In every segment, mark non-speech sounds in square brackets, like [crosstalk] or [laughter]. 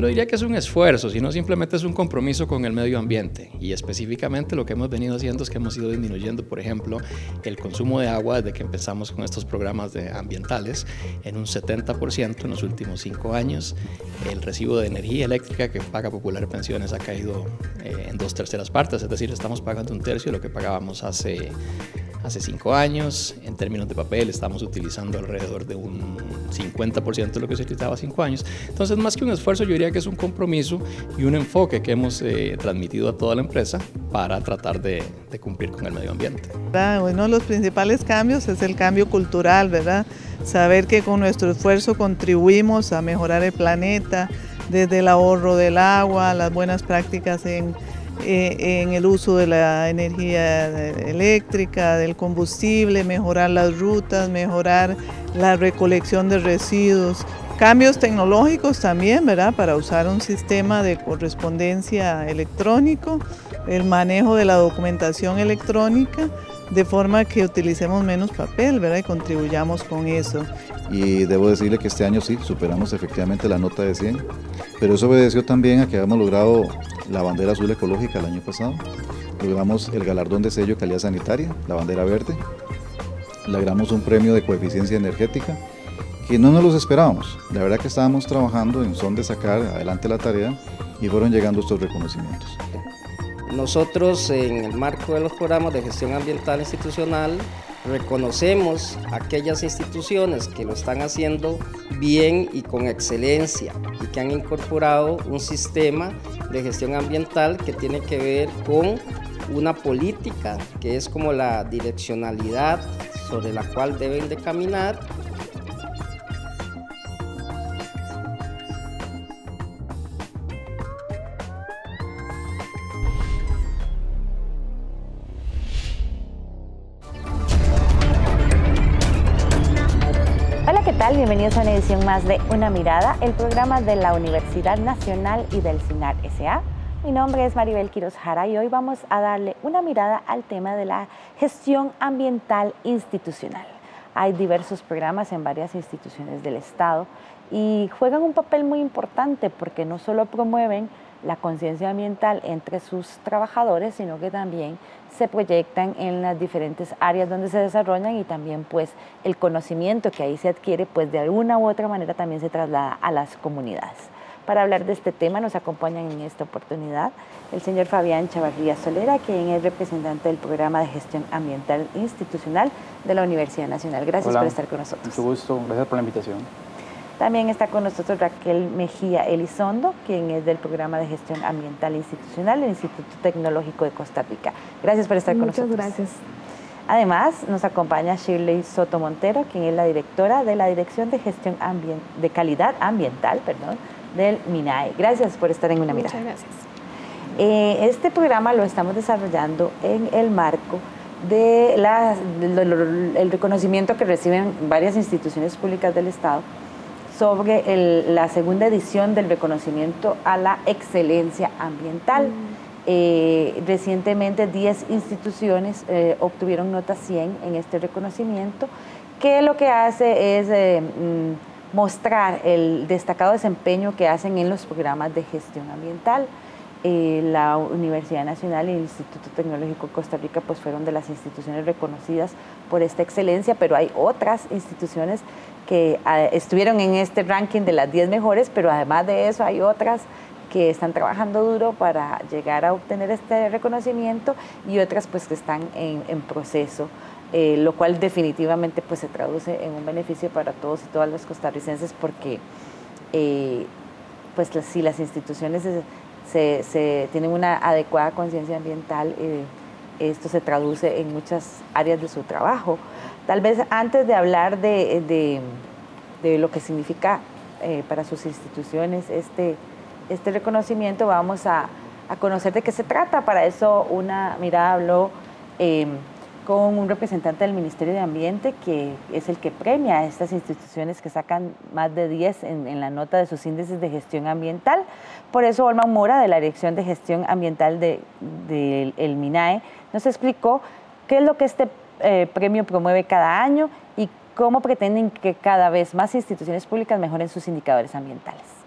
Yo no diría que es un esfuerzo, sino simplemente es un compromiso con el medio ambiente. Y específicamente lo que hemos venido haciendo es que hemos ido disminuyendo, por ejemplo, el consumo de agua desde que empezamos con estos programas de ambientales en un 70% en los últimos cinco años. El recibo de energía eléctrica que paga Popular Pensiones ha caído eh, en dos terceras partes, es decir, estamos pagando un tercio de lo que pagábamos hace hace cinco años. En términos de papel estamos utilizando alrededor de un 50% de lo que se utilizaba hace cinco años. Entonces, más que un esfuerzo, yo diría que es un compromiso y un enfoque que hemos eh, transmitido a toda la empresa para tratar de, de cumplir con el medio ambiente. Uno de los principales cambios es el cambio cultural, ¿verdad? Saber que con nuestro esfuerzo contribuimos a mejorar el planeta, desde el ahorro del agua, las buenas prácticas en eh, en el uso de la energía eléctrica, del combustible, mejorar las rutas, mejorar la recolección de residuos. Cambios tecnológicos también, ¿verdad? Para usar un sistema de correspondencia electrónico, el manejo de la documentación electrónica, de forma que utilicemos menos papel, ¿verdad? Y contribuyamos con eso. Y debo decirle que este año sí, superamos efectivamente la nota de 100, pero eso obedeció también a que habíamos logrado la bandera azul ecológica el año pasado, logramos el galardón de sello calidad sanitaria, la bandera verde, logramos un premio de coeficiencia energética, que no nos los esperábamos. La verdad que estábamos trabajando en son de sacar adelante la tarea y fueron llegando estos reconocimientos. Nosotros en el marco de los programas de gestión ambiental institucional reconocemos aquellas instituciones que lo están haciendo bien y con excelencia y que han incorporado un sistema de gestión ambiental que tiene que ver con una política que es como la direccionalidad sobre la cual deben de caminar Bienvenidos a una edición más de Una Mirada, el programa de la Universidad Nacional y del CINAR SA. Mi nombre es Maribel Quiroz Jara y hoy vamos a darle una mirada al tema de la gestión ambiental institucional. Hay diversos programas en varias instituciones del Estado y juegan un papel muy importante porque no solo promueven la conciencia ambiental entre sus trabajadores, sino que también se proyectan en las diferentes áreas donde se desarrollan y también pues el conocimiento que ahí se adquiere pues de alguna u otra manera también se traslada a las comunidades. Para hablar de este tema nos acompañan en esta oportunidad el señor Fabián Chavarría Solera, quien es representante del programa de gestión ambiental institucional de la Universidad Nacional. Gracias por estar con nosotros. Mucho gusto, gracias por la invitación. También está con nosotros Raquel Mejía Elizondo, quien es del programa de gestión ambiental institucional del Instituto Tecnológico de Costa Rica. Gracias por estar con nosotros. Muchas gracias. Además, nos acompaña Shirley Soto Montero, quien es la directora de la Dirección de Gestión de Calidad Ambiental perdón, del MINAE. Gracias por estar en una mirada. Muchas gracias. Eh, este programa lo estamos desarrollando en el marco de el reconocimiento que reciben varias instituciones públicas del Estado sobre la segunda edición del reconocimiento a la excelencia ambiental. Mm. Eh, recientemente 10 instituciones eh, obtuvieron nota 100 en este reconocimiento, que lo que hace es eh, mm, mostrar el destacado desempeño que hacen en los programas de gestión ambiental. la Universidad Nacional y el Instituto Tecnológico de Costa Rica pues fueron de las instituciones reconocidas por esta excelencia, pero hay otras instituciones que ah, estuvieron en este ranking de las 10 mejores, pero además de eso hay otras que están trabajando duro para llegar a obtener este reconocimiento y otras pues que están en, proceso, eh, lo cual definitivamente pues se traduce en un beneficio para todos y todas los costarricenses porque eh, pues si las instituciones se, tienen una adecuada conciencia ambiental, eh, esto se traduce en muchas áreas de su trabajo. Tal vez antes de hablar de, lo que significa eh, para sus instituciones este, este reconocimiento, vamos a, conocer de qué se trata. Para eso una mirada habló em, con un representante del Ministerio de Ambiente, que es el que premia a estas instituciones que sacan más de 10 en, la nota de sus índices de gestión ambiental. Por eso Olman Mora, de la Dirección de Gestión Ambiental del de, MINAE, nos explicó qué es lo que este eh, premio promueve cada año y cómo pretenden que cada vez más instituciones públicas mejoren sus indicadores ambientales.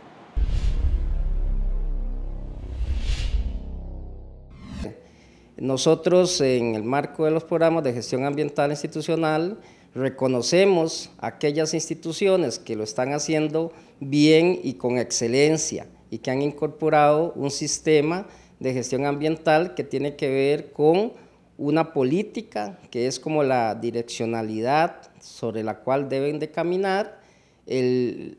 Nosotros, en el marco de los programas de gestión ambiental institucional, reconocemos aquellas instituciones que lo están haciendo bien y con excelencia y que han incorporado un sistema de gestión ambiental que tiene que ver con una política que es como la direccionalidad sobre la cual deben de caminar, el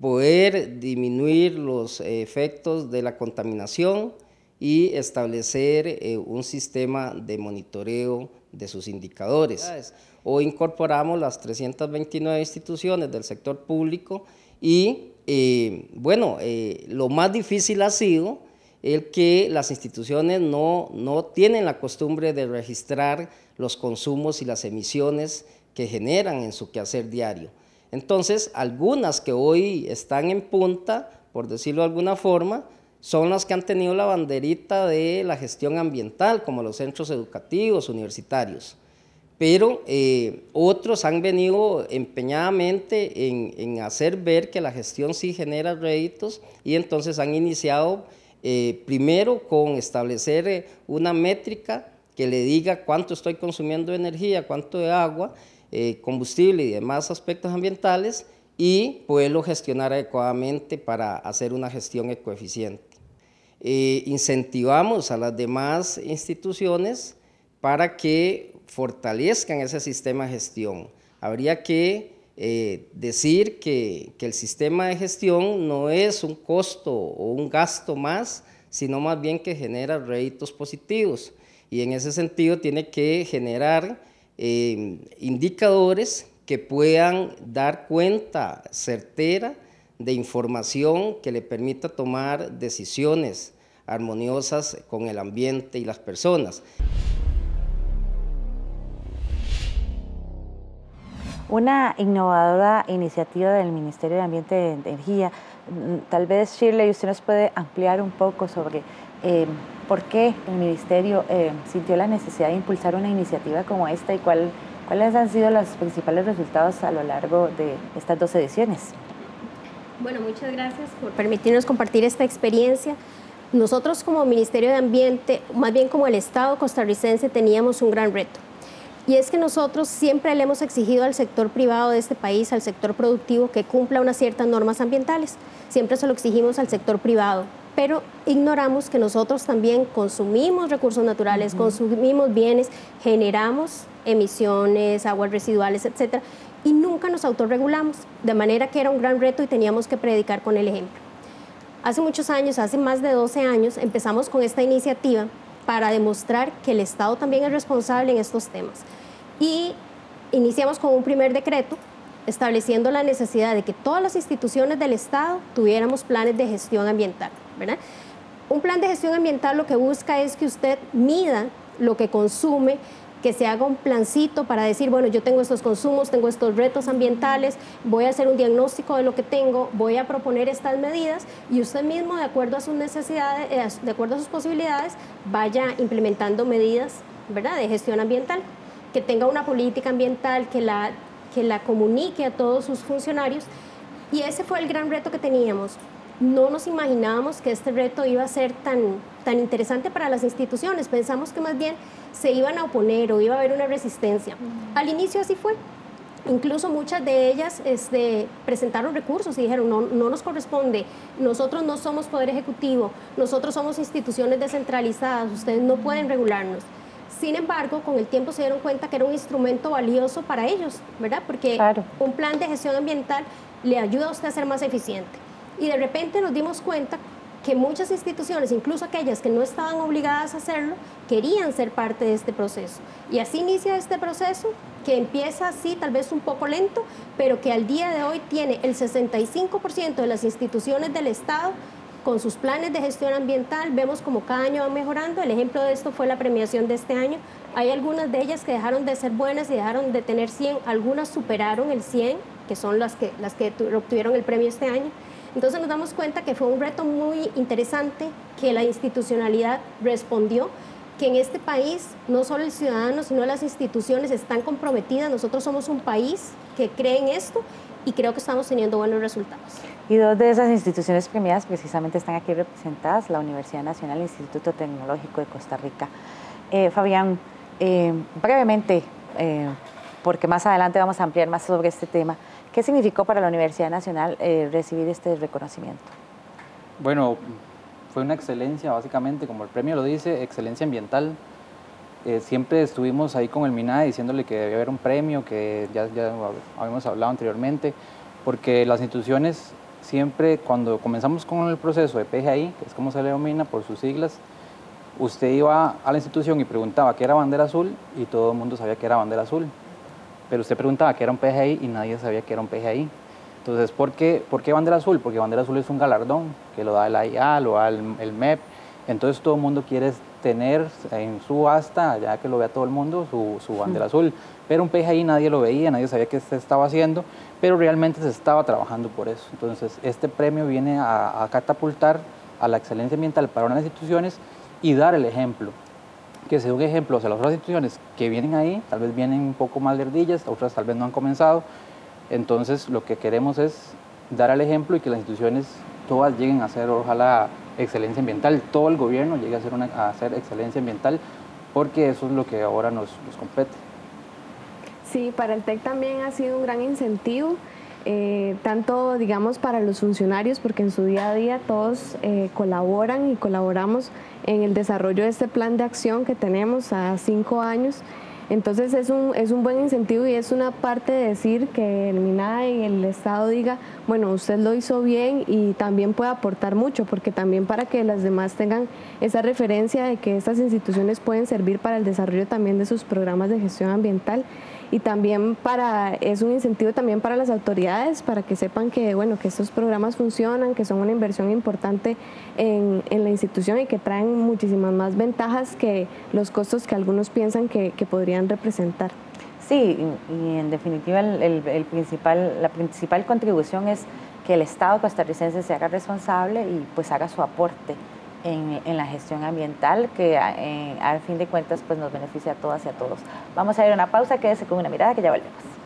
poder disminuir los efectos de la contaminación y establecer eh, un sistema de monitoreo de sus indicadores. Hoy incorporamos las 329 instituciones del sector público y, eh, bueno, eh, lo más difícil ha sido el que las instituciones no, no tienen la costumbre de registrar los consumos y las emisiones que generan en su quehacer diario. Entonces, algunas que hoy están en punta, por decirlo de alguna forma, son las que han tenido la banderita de la gestión ambiental, como los centros educativos, universitarios. Pero eh, otros han venido empeñadamente en, hacer ver que la gestión sí genera réditos y entonces han iniciado eh, primero con establecer eh, una métrica que le diga cuánto estoy consumiendo de energía, cuánto de agua, combustible y demás aspectos ambientales y poderlo gestionar adecuadamente para hacer una gestión ecoeficiente. Eh, incentivamos a las demás instituciones para que fortalezcan ese sistema de gestión. Habría que eh, decir que, que, el sistema de gestión no es un costo o un gasto más, sino más bien que genera réditos positivos. Y en ese sentido tiene que generar eh, indicadores que puedan dar cuenta certera de información que le permita tomar decisiones armoniosas con el ambiente y las personas. Una innovadora iniciativa del Ministerio de Ambiente y Energía. Tal vez, Shirley, usted nos puede ampliar un poco sobre eh, por qué el Ministerio eh, sintió la necesidad de impulsar una iniciativa como esta y cuál, cuáles han sido los principales resultados a lo largo de estas dos ediciones. Bueno, muchas gracias por permitirnos compartir esta experiencia. Nosotros como Ministerio de Ambiente, más bien como el Estado costarricense, teníamos un gran reto. Y es que nosotros siempre le hemos exigido al sector privado de este país, al sector productivo, que cumpla unas ciertas normas ambientales. Siempre se lo exigimos al sector privado, pero ignoramos que nosotros también consumimos recursos naturales, consumimos bienes, generamos emisiones, aguas residuales, etcétera, y nunca nos autorregulamos, de manera que era un gran reto y teníamos que predicar con el ejemplo. Hace muchos años, hace más de 12 años, empezamos con esta iniciativa para demostrar que el Estado también es responsable en estos temas. Y iniciamos con un primer decreto estableciendo la necesidad de que todas las instituciones del Estado tuviéramos planes de gestión ambiental. Un plan de gestión ambiental lo que busca es que usted mida lo que consume, que se haga un plancito para decir, bueno, yo tengo estos consumos, tengo estos retos ambientales, voy a hacer un diagnóstico de lo que tengo, voy a proponer estas medidas y usted mismo, de acuerdo a sus necesidades, eh, de acuerdo a sus posibilidades, vaya implementando medidas, de gestión ambiental, que tenga una política ambiental, que la, que la comunique a todos sus funcionarios. Y ese fue el gran reto que teníamos. No nos imaginábamos que este reto iba a ser tan, tan interesante para las instituciones. Pensamos que más bien se iban a oponer o iba a haber una resistencia. Al inicio así fue. Incluso muchas de ellas este, presentaron recursos y dijeron, no, no nos corresponde, nosotros no somos poder ejecutivo, nosotros somos instituciones descentralizadas, ustedes no pueden regularnos. Sin embargo, con el tiempo se dieron cuenta que era un instrumento valioso para ellos, ¿verdad? Porque un plan de gestión ambiental le ayuda a usted a ser más eficiente. Y de repente nos dimos cuenta que muchas instituciones, incluso aquellas que no estaban obligadas a hacerlo, querían ser parte de este proceso. Y así inicia este proceso que empieza así, tal vez un poco lento, pero que al día de hoy tiene el 65% de las instituciones del Estado con sus planes de gestión ambiental. Vemos como cada año van mejorando. El ejemplo de esto fue la premiación de este año. Hay algunas de ellas que dejaron de ser buenas y dejaron de tener 100, algunas superaron el 100, que son las que, las que obtuvieron el premio este año. Entonces nos damos cuenta que fue un reto muy interesante, que la institucionalidad respondió, que en este país no solo el ciudadano, sino las instituciones están comprometidas. Nosotros somos un país que cree en esto y creo que estamos teniendo buenos resultados. Y dos de esas instituciones premiadas precisamente están aquí representadas, la Universidad Nacional y el Instituto Tecnológico de Costa Rica. Eh, Fabián, eh, brevemente, porque más adelante vamos a ampliar más sobre este tema, ¿qué significó para la Universidad Nacional recibir este reconocimiento? Bueno, fue una excelencia, básicamente, como el premio lo dice, excelencia ambiental. siempre estuvimos ahí con el MINAE diciéndole que debía haber un premio, que ya habíamos hablado anteriormente, porque las instituciones siempre cuando comenzamos con el proceso de PGI, que es como se le denomina por sus siglas, usted iba a la institución y preguntaba qué era bandera azul y todo el mundo sabía que era bandera azul. Pero usted preguntaba qué era un PGI y nadie sabía que era un PGI. Entonces, ¿por qué, ¿por qué bandera azul? Porque bandera azul es un galardón que lo da el AIA, lo da el, MEP. Entonces todo el mundo quiere tener en su asta, ya que lo vea todo el mundo, su, su bandera azul. Pero un PGI nadie lo veía, nadie sabía qué se estaba haciendo pero realmente se estaba trabajando por eso. Entonces, este premio viene a, catapultar a la excelencia ambiental para unas instituciones y dar el ejemplo. Que sea un ejemplo o sea, las otras instituciones que vienen ahí, tal vez vienen un poco más lerdillas, otras tal vez no han comenzado. Entonces, lo que queremos es dar el ejemplo y que las instituciones todas lleguen a ser, ojalá, excelencia ambiental. Todo el gobierno llegue a ser, una, hacer excelencia ambiental, porque eso es lo que ahora nos, nos compete. Sí, para el TEC también ha sido un gran incentivo, eh, tanto digamos para los funcionarios, porque en su día a día todos eh, colaboran y colaboramos en el desarrollo de este plan de acción que tenemos a cinco años. Entonces es un, es un buen incentivo y es una parte de decir que el MINAE y el Estado diga, bueno, usted lo hizo bien y también puede aportar mucho, porque también para que las demás tengan esa referencia de que estas instituciones pueden servir para el desarrollo también de sus programas de gestión ambiental y también para, es un incentivo también para las autoridades, para que sepan que, bueno, que estos programas funcionan, que son una inversión importante en, en la institución y que traen muchísimas más ventajas que los costos que algunos piensan que, que podrían representar. Sí, y en definitiva el, el, principal, la principal contribución es que el Estado costarricense se haga responsable y pues haga su aporte en, la gestión ambiental que eh, al fin de cuentas pues nos beneficia a todas y a todos. Vamos a ir a una pausa, quédese con una mirada que ya volvemos.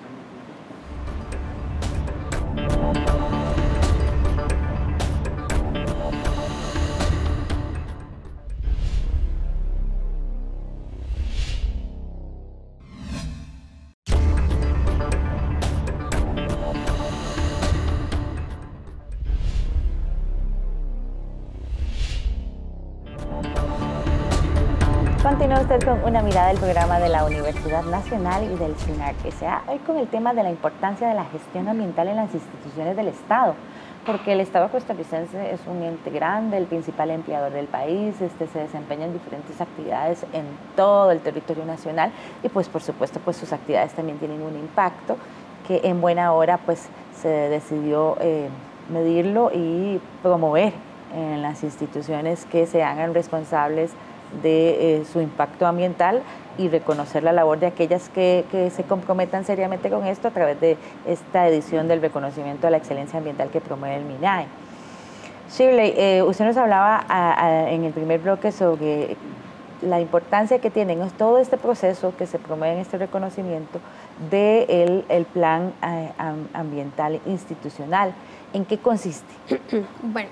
Una mirada del programa de la Universidad Nacional y del SINAR sea hoy con el tema de la importancia de la gestión ambiental en las instituciones del Estado, porque el Estado costarricense es un ente grande, el principal empleador del país, este se desempeña en diferentes actividades en todo el territorio nacional y pues por supuesto pues sus actividades también tienen un impacto que en buena hora pues se decidió eh, medirlo y promover en las instituciones que se hagan responsables de eh, su impacto ambiental y reconocer la labor de aquellas que, se comprometan seriamente con esto a través de esta edición del reconocimiento de la excelencia ambiental que promueve el MINAE. Shirley, eh, usted nos hablaba en el primer bloque sobre la importancia que tiene todo este proceso que se promueve en este reconocimiento del el plan eh, ambiental institucional. ¿En qué consiste? [coughs] bueno,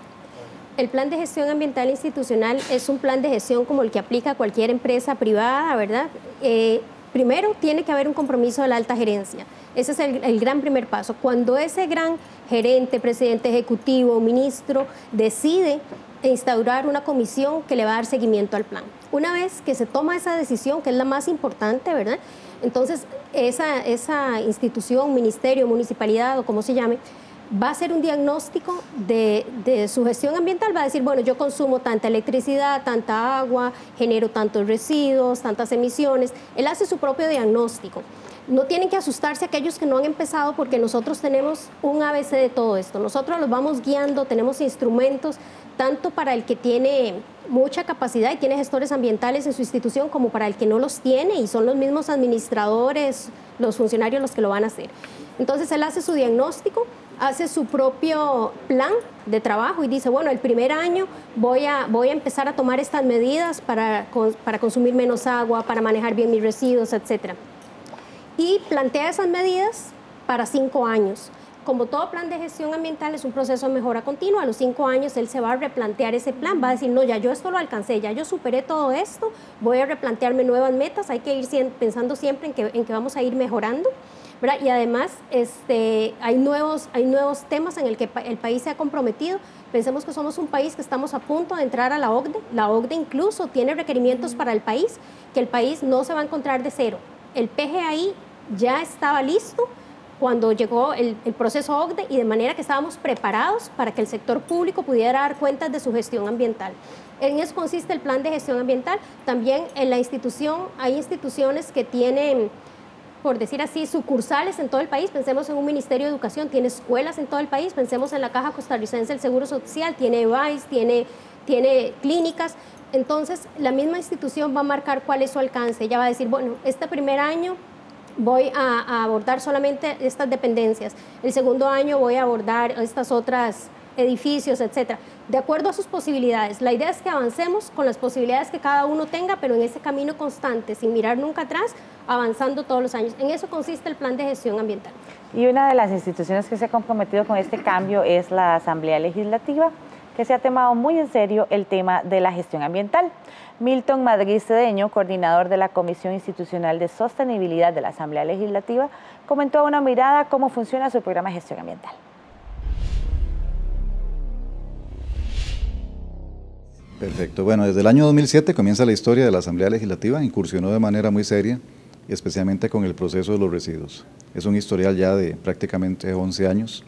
el plan de gestión ambiental institucional es un plan de gestión como el que aplica cualquier empresa privada, ¿verdad? Eh, primero tiene que haber un compromiso de la alta gerencia. Ese es el, gran primer paso. Cuando ese gran gerente, presidente ejecutivo, ministro decide instaurar una comisión que le va a dar seguimiento al plan. Una vez que se toma esa decisión, que es la más importante, ¿verdad? Entonces, esa, esa institución, ministerio, municipalidad o como se llame, va a hacer un diagnóstico de, su gestión ambiental, va a decir, bueno, yo consumo tanta electricidad, tanta agua, genero tantos residuos, tantas emisiones. Él hace su propio diagnóstico. No tienen que asustarse aquellos que no han empezado porque nosotros tenemos un ABC de todo esto. Nosotros los vamos guiando, tenemos instrumentos tanto para el que tiene mucha capacidad y tiene gestores ambientales en su institución como para el que no los tiene y son los mismos administradores, los funcionarios los que lo van a hacer. Entonces él hace su diagnóstico, hace su propio plan de trabajo y dice, bueno, el primer año voy a, voy a empezar a tomar estas medidas para, para consumir menos agua, para manejar bien mis residuos, etc. Y plantea esas medidas para cinco años. como todo plan de gestión ambiental es un proceso de mejora continua, a los cinco años él se va a replantear ese plan, va a decir, no, ya yo esto lo alcancé, ya yo superé todo esto, voy a replantearme nuevas metas, hay que ir pensando siempre en que, en que vamos a ir mejorando. Y además este, hay, nuevos, hay nuevos temas en el que el país se ha comprometido. Pensemos que somos un país que estamos a punto de entrar a la OCDE. La OCDE incluso tiene requerimientos para el país, que el país no se va a encontrar de cero. El PGI ya estaba listo cuando llegó el, el, proceso OCDE y de manera que estábamos preparados para que el sector público pudiera dar cuentas de su gestión ambiental. En eso consiste el plan de gestión ambiental. También en la institución hay instituciones que tienen por decir así, sucursales en todo el país. Pensemos en un Ministerio de Educación, tiene escuelas en todo el país. Pensemos en la Caja Costarricense del Seguro Social, tiene VICE, tiene, tiene clínicas. Entonces, la misma institución va a marcar cuál es su alcance. Ella va a decir, bueno, este primer año voy a, a abordar solamente estas dependencias. El segundo año voy a abordar estas otras edificios, etcétera, de acuerdo a sus posibilidades. La idea es que avancemos con las posibilidades que cada uno tenga, pero en ese camino constante, sin mirar nunca atrás, avanzando todos los años. En eso consiste el plan de gestión ambiental. Y una de las instituciones que se ha comprometido con este cambio es la Asamblea Legislativa, que se ha tomado muy en serio el tema de la gestión ambiental. Milton Madrid Cedeño, coordinador de la Comisión Institucional de Sostenibilidad de la Asamblea Legislativa, comentó a una mirada cómo funciona su programa de gestión ambiental. Perfecto. Bueno, desde el año 2007 comienza la historia de la Asamblea Legislativa, incursionó de manera muy seria, especialmente con el proceso de los residuos. Es un historial ya de prácticamente 11 años.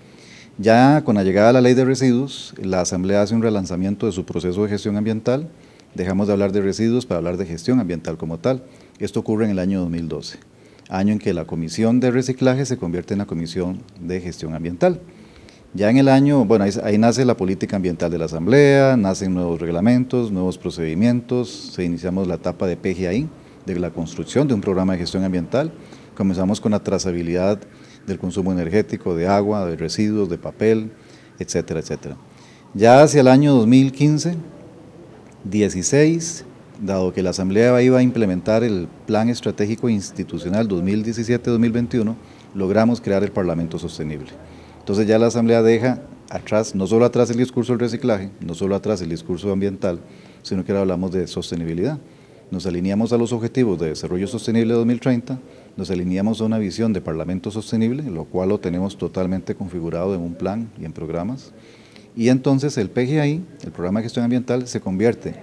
Ya con la llegada de la ley de residuos, la Asamblea hace un relanzamiento de su proceso de gestión ambiental. Dejamos de hablar de residuos para hablar de gestión ambiental como tal. Esto ocurre en el año 2012, año en que la Comisión de Reciclaje se convierte en la Comisión de Gestión Ambiental. Ya en el año, bueno, ahí, nace la política ambiental de la Asamblea, nacen nuevos reglamentos, nuevos procedimientos, se iniciamos la etapa de PGI, de la construcción de un programa de gestión ambiental. Comenzamos con la trazabilidad del consumo energético, de agua, de residuos, de papel, etcétera, etcétera. Ya hacia el año 2015, 16, dado que la Asamblea iba a implementar el Plan Estratégico Institucional 2017-2021, logramos crear el Parlamento Sostenible. Entonces ya la Asamblea deja atrás, no solo atrás el discurso del reciclaje, no solo atrás el discurso ambiental, sino que ahora hablamos de sostenibilidad. Nos alineamos a los objetivos de desarrollo sostenible 2030, nos alineamos a una visión de Parlamento sostenible, lo cual lo tenemos totalmente configurado en un plan y en programas. Y entonces el PGI, el Programa de Gestión Ambiental, se convierte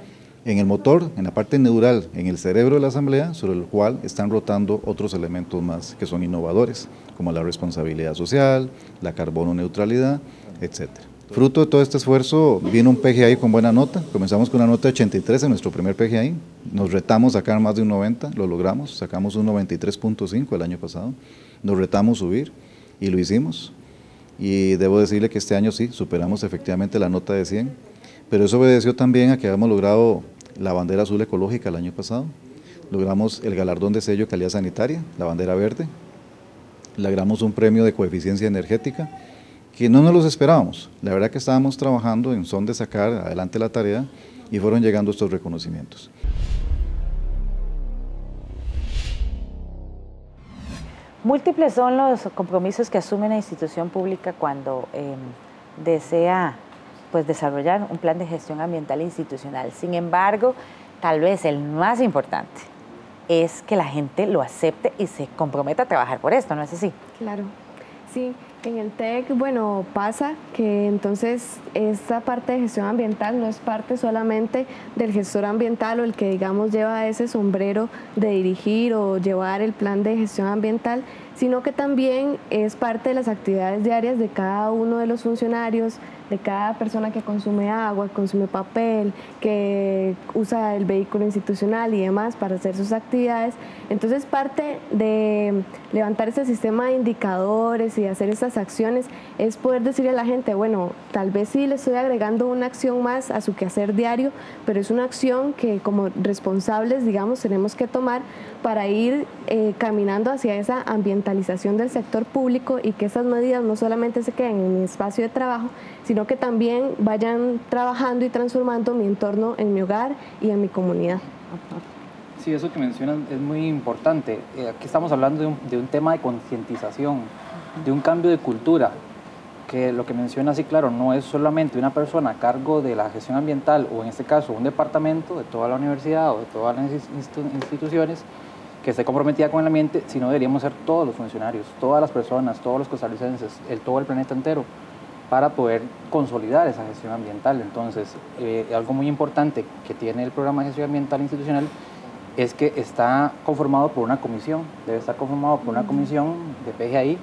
en el motor, en la parte neural, en el cerebro de la Asamblea, sobre el cual están rotando otros elementos más que son innovadores, como la responsabilidad social, la carbono neutralidad, etc. Fruto de todo este esfuerzo vino un PGI con buena nota. Comenzamos con una nota de 83 en nuestro primer PGI. Nos retamos a sacar más de un 90, lo logramos. Sacamos un 93.5 el año pasado. Nos retamos subir y lo hicimos. Y debo decirle que este año sí, superamos efectivamente la nota de 100 pero eso obedeció también a que habíamos logrado la bandera azul ecológica el año pasado, logramos el galardón de sello calidad sanitaria, la bandera verde, logramos un premio de coeficiencia energética, que no nos los esperábamos. La verdad que estábamos trabajando en son de sacar adelante la tarea y fueron llegando estos reconocimientos. Múltiples son los compromisos que asume una institución pública cuando em, desea pues desarrollar un plan de gestión ambiental institucional. Sin embargo, tal vez el más importante es que la gente lo acepte y se comprometa a trabajar por esto, ¿no es así? Claro, sí. En el TEC, bueno, pasa que entonces esta parte de gestión ambiental no es parte solamente del gestor ambiental o el que, digamos, lleva ese sombrero de dirigir o llevar el plan de gestión ambiental, sino que también es parte de las actividades diarias de cada uno de los funcionarios, de cada persona que consume agua, consume papel, que usa el vehículo institucional y demás para hacer sus actividades. Entonces parte de levantar ese sistema de indicadores y hacer estas acciones es poder decirle a la gente, bueno, tal vez sí le estoy agregando una acción más a su quehacer diario, pero es una acción que como responsables, digamos, tenemos que tomar para ir eh, caminando hacia esa ambientalización del sector público y que esas medidas no solamente se queden en mi espacio de trabajo, sino que también vayan trabajando y transformando mi entorno en mi hogar y en mi comunidad. Sí, eso que mencionan es muy importante. Eh, aquí estamos hablando de un, de un tema de concientización, de un cambio de cultura. que lo que menciona, sí, claro, no es solamente una persona a cargo de la gestión ambiental o en este caso un departamento de toda la universidad o de todas las instituciones que esté comprometida con el ambiente, sino deberíamos ser todos los funcionarios, todas las personas, todos los costarricenses, el, todo el planeta entero, para poder consolidar esa gestión ambiental. Entonces, eh, algo muy importante que tiene el programa de gestión ambiental institucional es que está conformado por una comisión, debe estar conformado por una comisión de PGI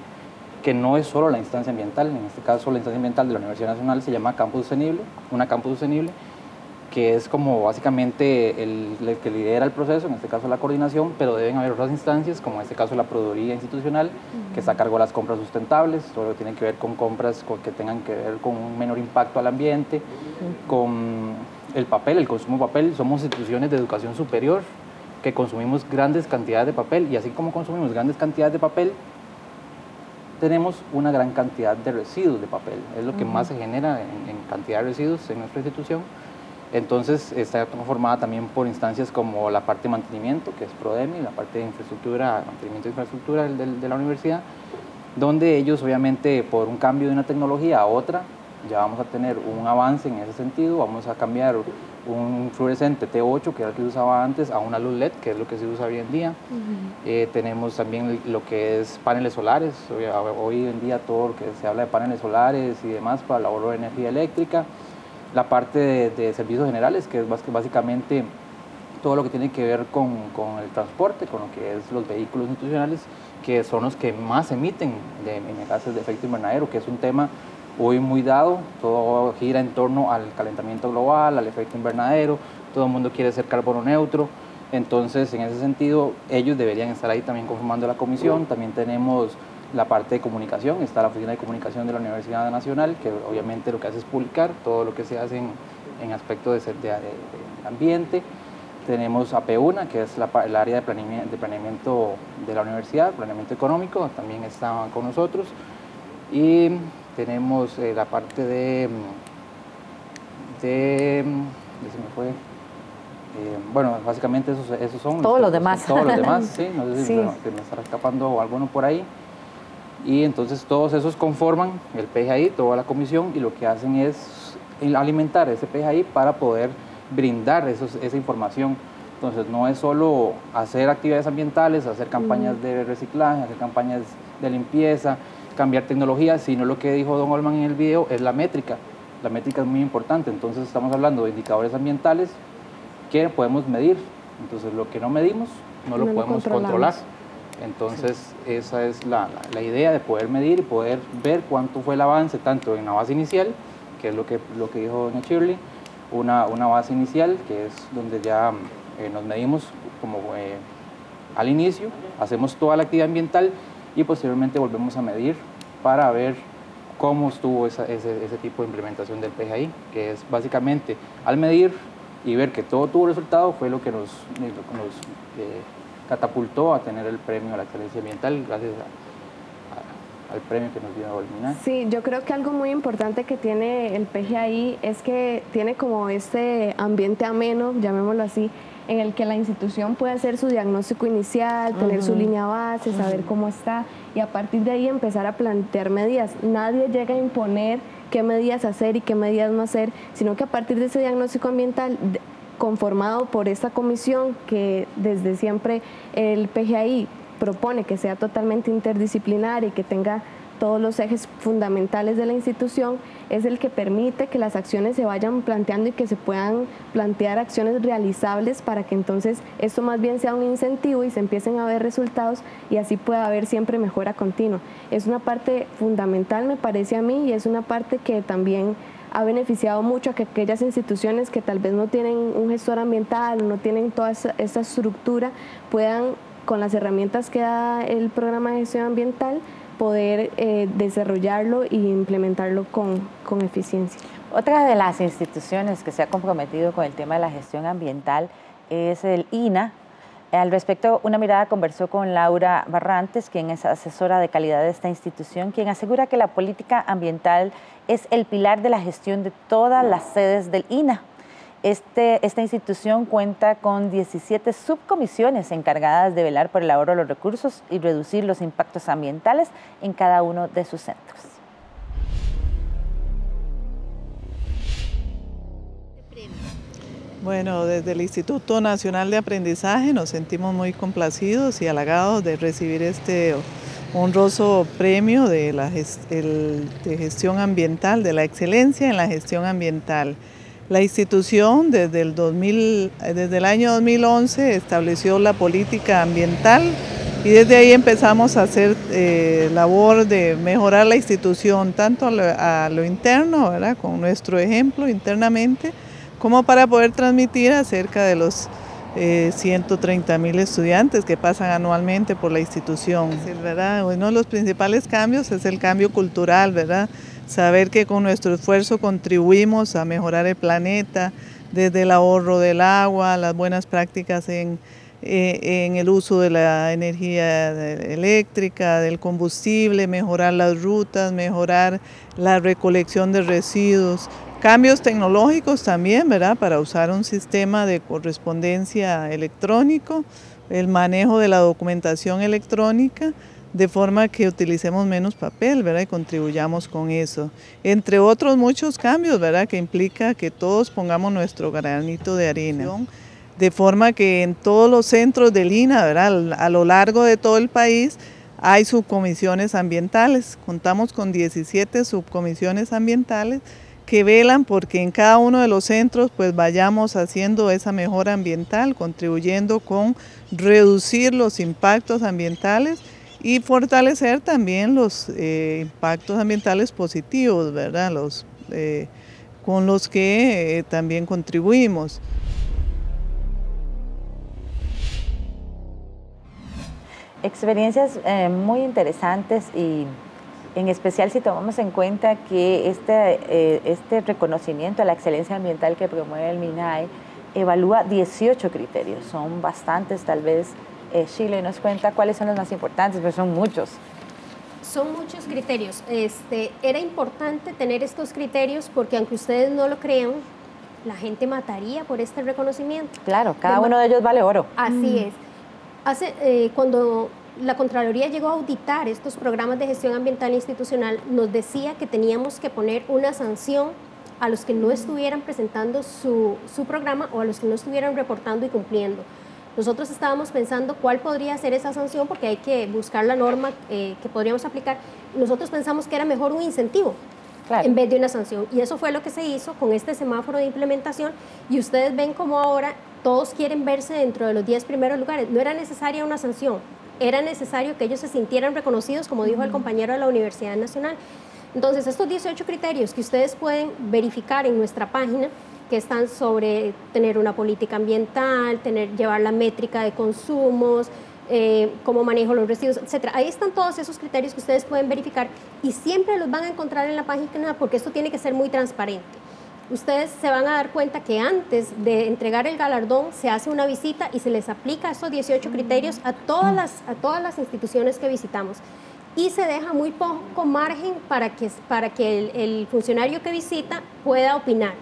que no es solo la instancia ambiental, en este caso la instancia ambiental de la Universidad Nacional se llama Campus Sostenible, una Campus Sostenible, que es como básicamente el, que lidera el proceso, en este caso la coordinación, pero deben haber otras instancias, como en este caso la Proveeduría Institucional, que está a cargo de las compras sustentables, todo lo que tiene que ver con compras que tengan que ver con un menor impacto al ambiente, con el papel, el consumo de papel. Somos instituciones de educación superior que consumimos grandes cantidades de papel y así como consumimos grandes cantidades de papel, tenemos una gran cantidad de residuos de papel. Es lo que más se genera en, cantidad de residuos en nuestra institución. Entonces está conformada también por instancias como la parte de mantenimiento, que es PRODEMI, la parte de infraestructura, mantenimiento de infraestructura de, de la universidad, donde ellos obviamente por un cambio de una tecnología a otra, ya vamos a tener un avance en ese sentido, vamos a cambiar un fluorescente T8, que era el que se usaba antes, a una luz LED, que es lo que se usa hoy en día. Eh, tenemos también lo que es paneles solares, hoy, en día todo lo que se habla de paneles solares y demás para el ahorro de energía eléctrica. La parte de, servicios generales, que es básicamente todo lo que tiene que ver con, con, el transporte, con lo que es los vehículos institucionales, que son los que más emiten de, de gases de efecto invernadero, que es un tema hoy muy dado, todo gira en torno al calentamiento global, al efecto invernadero, todo el mundo quiere ser carbono neutro, entonces en ese sentido ellos deberían estar ahí también conformando la comisión, también tenemos la parte de comunicación, está la oficina de comunicación de la Universidad Nacional, que obviamente lo que hace es publicar todo lo que se hace en, aspecto de, de, ambiente, tenemos AP1, que es el área de planeamiento, de planeamiento de la universidad, planeamiento económico, también está con nosotros. Y tenemos eh, la parte de, de, se me fue, eh, bueno, básicamente esos, esos son todos los demás. Todos los demás, sí, no sé si [laughs] me, estará escapando alguno por ahí. Y entonces todos esos conforman el PGI, toda la comisión, y lo que hacen es alimentar ese PGI para poder brindar esos, esa información. Entonces no es solo hacer actividades ambientales, hacer campañas de reciclaje, hacer campañas de limpieza, cambiar tecnología, sino lo que dijo Don Olman en el video es la métrica. La métrica es muy importante, entonces estamos hablando de indicadores ambientales que podemos medir. Entonces lo que no medimos no, lo podemos controlar. Entonces esa es la, la, idea de poder medir y poder ver cuánto fue el avance tanto en la base inicial, que es lo que, lo que dijo doña Shirley, una, una base inicial que es donde ya eh, nos medimos como eh, al inicio, hacemos toda la actividad ambiental y posteriormente volvemos a medir para ver cómo estuvo ese, ese, tipo de implementación del PGI, que es básicamente al medir y ver que todo tuvo resultado fue lo que nos, eh, catapultó a tener el premio a la excelencia ambiental gracias al premio que nos dio a Sí, yo creo que algo muy importante que tiene el PGI es que tiene como este ambiente ameno, llamémoslo así, en el que la institución puede hacer su diagnóstico inicial, tener su línea base, saber cómo está y a partir de ahí empezar a plantear medidas. Nadie llega a imponer qué medidas hacer y qué medidas no hacer, sino que a partir de ese diagnóstico ambiental conformado por esta comisión que desde siempre el PGI propone que sea totalmente interdisciplinar y que tenga todos los ejes fundamentales de la institución, es el que permite que las acciones se vayan planteando y que se puedan plantear acciones realizables para que entonces esto más bien sea un incentivo y se empiecen a ver resultados y así pueda haber siempre mejora continua. Es una parte fundamental, me parece a mí, y es una parte que también ha beneficiado mucho a que aquellas instituciones que tal vez no tienen un gestor ambiental o no tienen toda esa, estructura puedan con las herramientas que da el programa de gestión ambiental poder eh, desarrollarlo e implementarlo con, con eficiencia. Otra de las instituciones que se ha comprometido con el tema de la gestión ambiental es el INA. Al respecto, una mirada conversó con Laura Barrantes, quien es asesora de calidad de esta institución, quien asegura que la política ambiental es el pilar de la gestión de todas las sedes del INA. Este, esta institución cuenta con 17 subcomisiones encargadas de velar por el ahorro de los recursos y reducir los impactos ambientales en cada uno de sus centros. Bueno, desde el Instituto Nacional de Aprendizaje nos sentimos muy complacidos y halagados de recibir este honroso premio de, la gestión ambiental, de la excelencia en la gestión ambiental. La institución desde el, 2000, desde el año 2011 estableció la política ambiental y desde ahí empezamos a hacer eh, labor de mejorar la institución, tanto a lo, interno, ¿verdad? con nuestro ejemplo internamente, como para poder transmitir acerca de los 130 eh, mil estudiantes que pasan anualmente por la institución. ¿verdad? Uno de los principales cambios es el cambio cultural, ¿verdad? saber que con nuestro esfuerzo contribuimos a mejorar el planeta, desde el ahorro del agua, las buenas prácticas en, eh, en el uso de la energía eléctrica, del combustible, mejorar las rutas, mejorar la recolección de residuos, cambios tecnológicos también, ¿verdad? Para usar un sistema de correspondencia electrónico, el manejo de la documentación electrónica, de forma que utilicemos menos papel, ¿verdad? Y contribuyamos con eso. Entre otros muchos cambios, ¿verdad? Que implica que todos pongamos nuestro granito de arena. De forma que en todos los centros de Lina, ¿verdad? A lo largo de todo el país, hay subcomisiones ambientales. Contamos con 17 subcomisiones ambientales que velan porque en cada uno de los centros pues vayamos haciendo esa mejora ambiental, contribuyendo con reducir los impactos ambientales y fortalecer también los eh, impactos ambientales positivos, ¿verdad? Los, eh, con los que eh, también contribuimos. Experiencias muy interesantes y en especial si tomamos en cuenta que este, este reconocimiento a la excelencia ambiental que promueve el MINAE evalúa 18 criterios, son bastantes tal vez eh, Chile nos cuenta cuáles son los más importantes, pero son muchos. Son muchos criterios. Este, era importante tener estos criterios porque aunque ustedes no lo crean, la gente mataría por este reconocimiento. Claro, cada uno de ellos vale oro. Así mm. es. Hace, eh, cuando la Contraloría llegó a auditar estos programas de gestión ambiental institucional, nos decía que teníamos que poner una sanción a los que no estuvieran presentando su, su programa o a los que no estuvieran reportando y cumpliendo. Nosotros estábamos pensando cuál podría ser esa sanción porque hay que buscar la norma eh, que podríamos aplicar. Nosotros pensamos que era mejor un incentivo en vez de una sanción. Y eso fue lo que se hizo con este semáforo de implementación. Y ustedes ven como ahora todos quieren verse dentro de los 10 primeros lugares. No era necesaria una sanción, era necesario que ellos se sintieran reconocidos, como dijo el compañero de la Universidad Nacional. Entonces, estos 18 criterios que ustedes pueden verificar en nuestra página, que están sobre tener una política ambiental, tener, llevar la métrica de consumos, eh, cómo manejo los residuos, etc. Ahí están todos esos criterios que ustedes pueden verificar y siempre los van a encontrar en la página porque esto tiene que ser muy transparente. Ustedes se van a dar cuenta que antes de entregar el galardón se hace una visita y se les aplica esos 18 criterios a todas las, a todas las instituciones que visitamos. Y se deja muy poco margen para que, para que el, el funcionario que visita pueda opinar.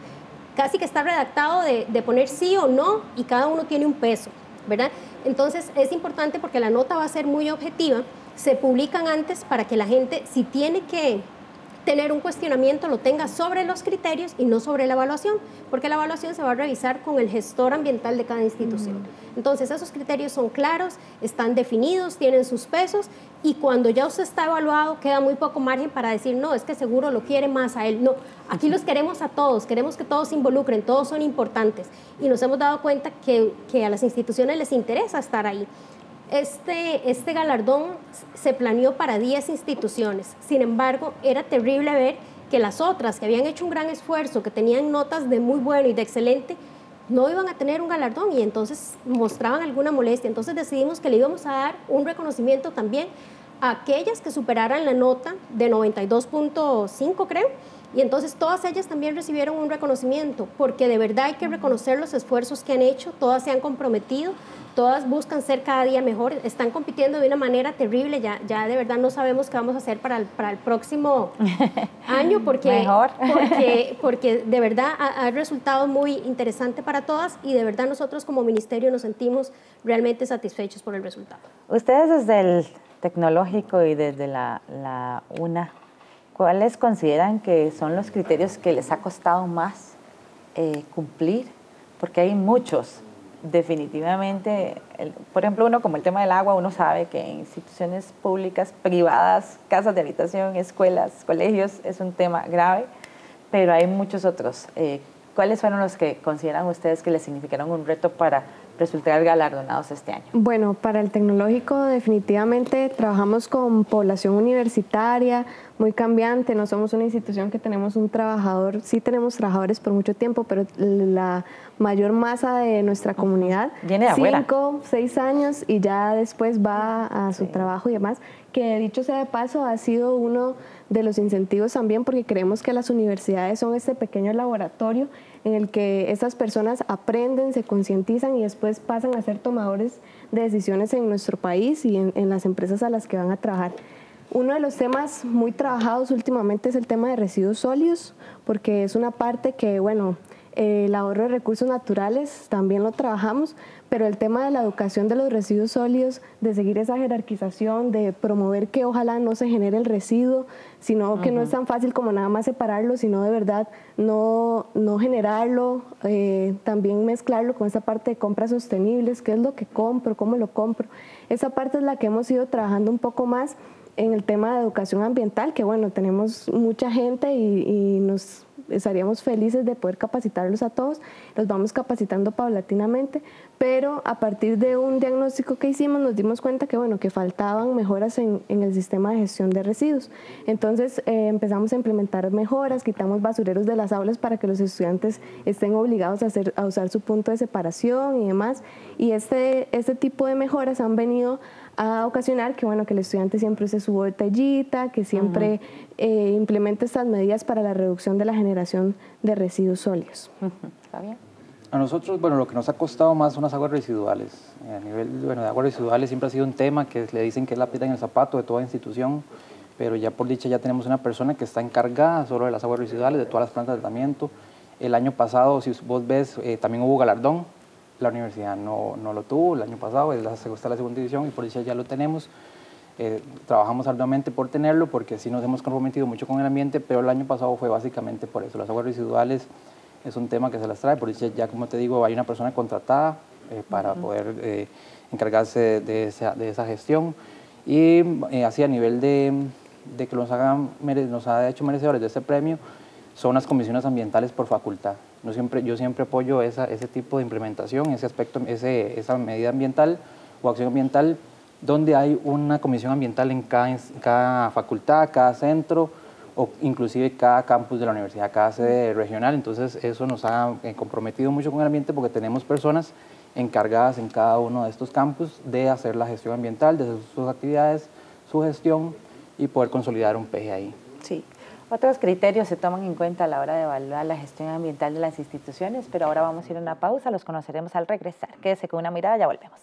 Casi que está redactado de, poner sí o no y cada uno tiene un peso, ¿verdad? Entonces es importante porque la nota va a ser muy objetiva, se publican antes para que la gente, si tiene que tener un cuestionamiento lo tenga sobre los criterios y no sobre la evaluación, porque la evaluación se va a revisar con el gestor ambiental de cada institución. Entonces, esos criterios son claros, están definidos, tienen sus pesos y cuando ya usted está evaluado queda muy poco margen para decir, no, es que seguro lo quiere más a él. No, aquí los queremos a todos, queremos que todos se involucren, todos son importantes y nos hemos dado cuenta que, que a las instituciones les interesa estar ahí. Este, este galardón se planeó para 10 instituciones, sin embargo, era terrible ver que las otras que habían hecho un gran esfuerzo, que tenían notas de muy bueno y de excelente, no iban a tener un galardón y entonces mostraban alguna molestia. Entonces decidimos que le íbamos a dar un reconocimiento también a aquellas que superaran la nota de 92.5, creo, y entonces todas ellas también recibieron un reconocimiento, porque de verdad hay que reconocer los esfuerzos que han hecho, todas se han comprometido, todas buscan ser cada día mejor, están compitiendo de una manera terrible, ya, ya de verdad no sabemos qué vamos a hacer para el, para el próximo [laughs] año, porque, [laughs] porque, porque de verdad ha, ha, resultado muy interesante para todas y de verdad nosotros como ministerio nos sentimos realmente satisfechos por el resultado. Ustedes desde el tecnológico y desde la, la UNA, ¿cuáles consideran que son los criterios que les ha costado más eh, cumplir? porque hay muchos. Definitivamente, por ejemplo, uno como el tema del agua, uno sabe que en instituciones públicas, privadas, casas de habitación, escuelas, colegios, es un tema grave, pero hay muchos otros. Eh, ¿Cuáles fueron los que consideran ustedes que les significaron un reto para resultar galardonados este año? Bueno, para el tecnológico definitivamente trabajamos con población universitaria, muy cambiante, no somos una institución que tenemos un trabajador, sí tenemos trabajadores por mucho tiempo, pero la mayor masa de nuestra comunidad, Viene de cinco, seis años y ya después va a su trabajo y demás, que dicho sea de paso ha sido uno de los incentivos también porque creemos que las universidades son este pequeño laboratorio en el que estas personas aprenden, se concientizan y después pasan a ser tomadores de decisiones en nuestro país y en, en las empresas a las que van a trabajar. Uno de los temas muy trabajados últimamente es el tema de residuos sólidos, porque es una parte que, bueno, el ahorro de recursos naturales también lo trabajamos, pero el tema de la educación de los residuos sólidos, de seguir esa jerarquización, de promover que ojalá no se genere el residuo, sino que no es tan fácil como nada más separarlo, sino de verdad no, no generarlo, eh, también mezclarlo con esa parte de compras sostenibles, qué es lo que compro, cómo lo compro. Esa parte es la que hemos ido trabajando un poco más en el tema de educación ambiental, que bueno, tenemos mucha gente y, nos estaríamos felices de poder capacitarlos a todos, los vamos capacitando paulatinamente, pero a partir de un diagnóstico que hicimos nos dimos cuenta que bueno, que faltaban mejoras en, el sistema de gestión de residuos. Entonces eh, empezamos a implementar mejoras, quitamos basureros de las aulas para que los estudiantes estén obligados a, hacer, a usar su punto de separación y demás, y este, este tipo de mejoras han venido a ocasionar que, bueno, que el estudiante siempre use su botellita, que siempre eh, implemente estas medidas para la reducción de la generación de residuos sólidos. ¿Está bien? A nosotros, bueno, lo que nos ha costado más son las aguas residuales. A nivel bueno, de aguas residuales siempre ha sido un tema que le dicen que es la piedra en el zapato de toda institución, pero ya por dicha ya tenemos una persona que está encargada solo de las aguas residuales, de todas las plantas de tratamiento. El año pasado, si vos ves, eh, también hubo galardón la universidad no, no lo tuvo el año pasado, es la, está la segunda edición y por eso ya lo tenemos. Eh, trabajamos arduamente por tenerlo porque sí nos hemos comprometido mucho con el ambiente, pero el año pasado fue básicamente por eso. Las aguas residuales es un tema que se las trae, por eso ya como te digo hay una persona contratada eh, para poder eh, encargarse de esa, de esa, gestión y así a nivel de, de que nos, hagan, nos ha hecho merecedores de este premio son las comisiones ambientales por facultad. Yo siempre, yo siempre apoyo esa, ese tipo de implementación, ese aspecto, ese, esa medida ambiental o acción ambiental, donde hay una comisión ambiental en cada, cada facultad, cada centro o inclusive cada campus de la universidad, cada sede regional. Entonces eso nos ha eh, comprometido mucho con el ambiente porque tenemos personas encargadas en cada uno de estos campus de hacer la gestión ambiental, de hacer sus actividades, su gestión y poder consolidar un peje ahí. Sí, otros criterios se toman en cuenta a la hora de evaluar la gestión ambiental de las instituciones, pero ahora vamos a ir a una pausa, los conoceremos al regresar. Quédese con una mirada, ya volvemos.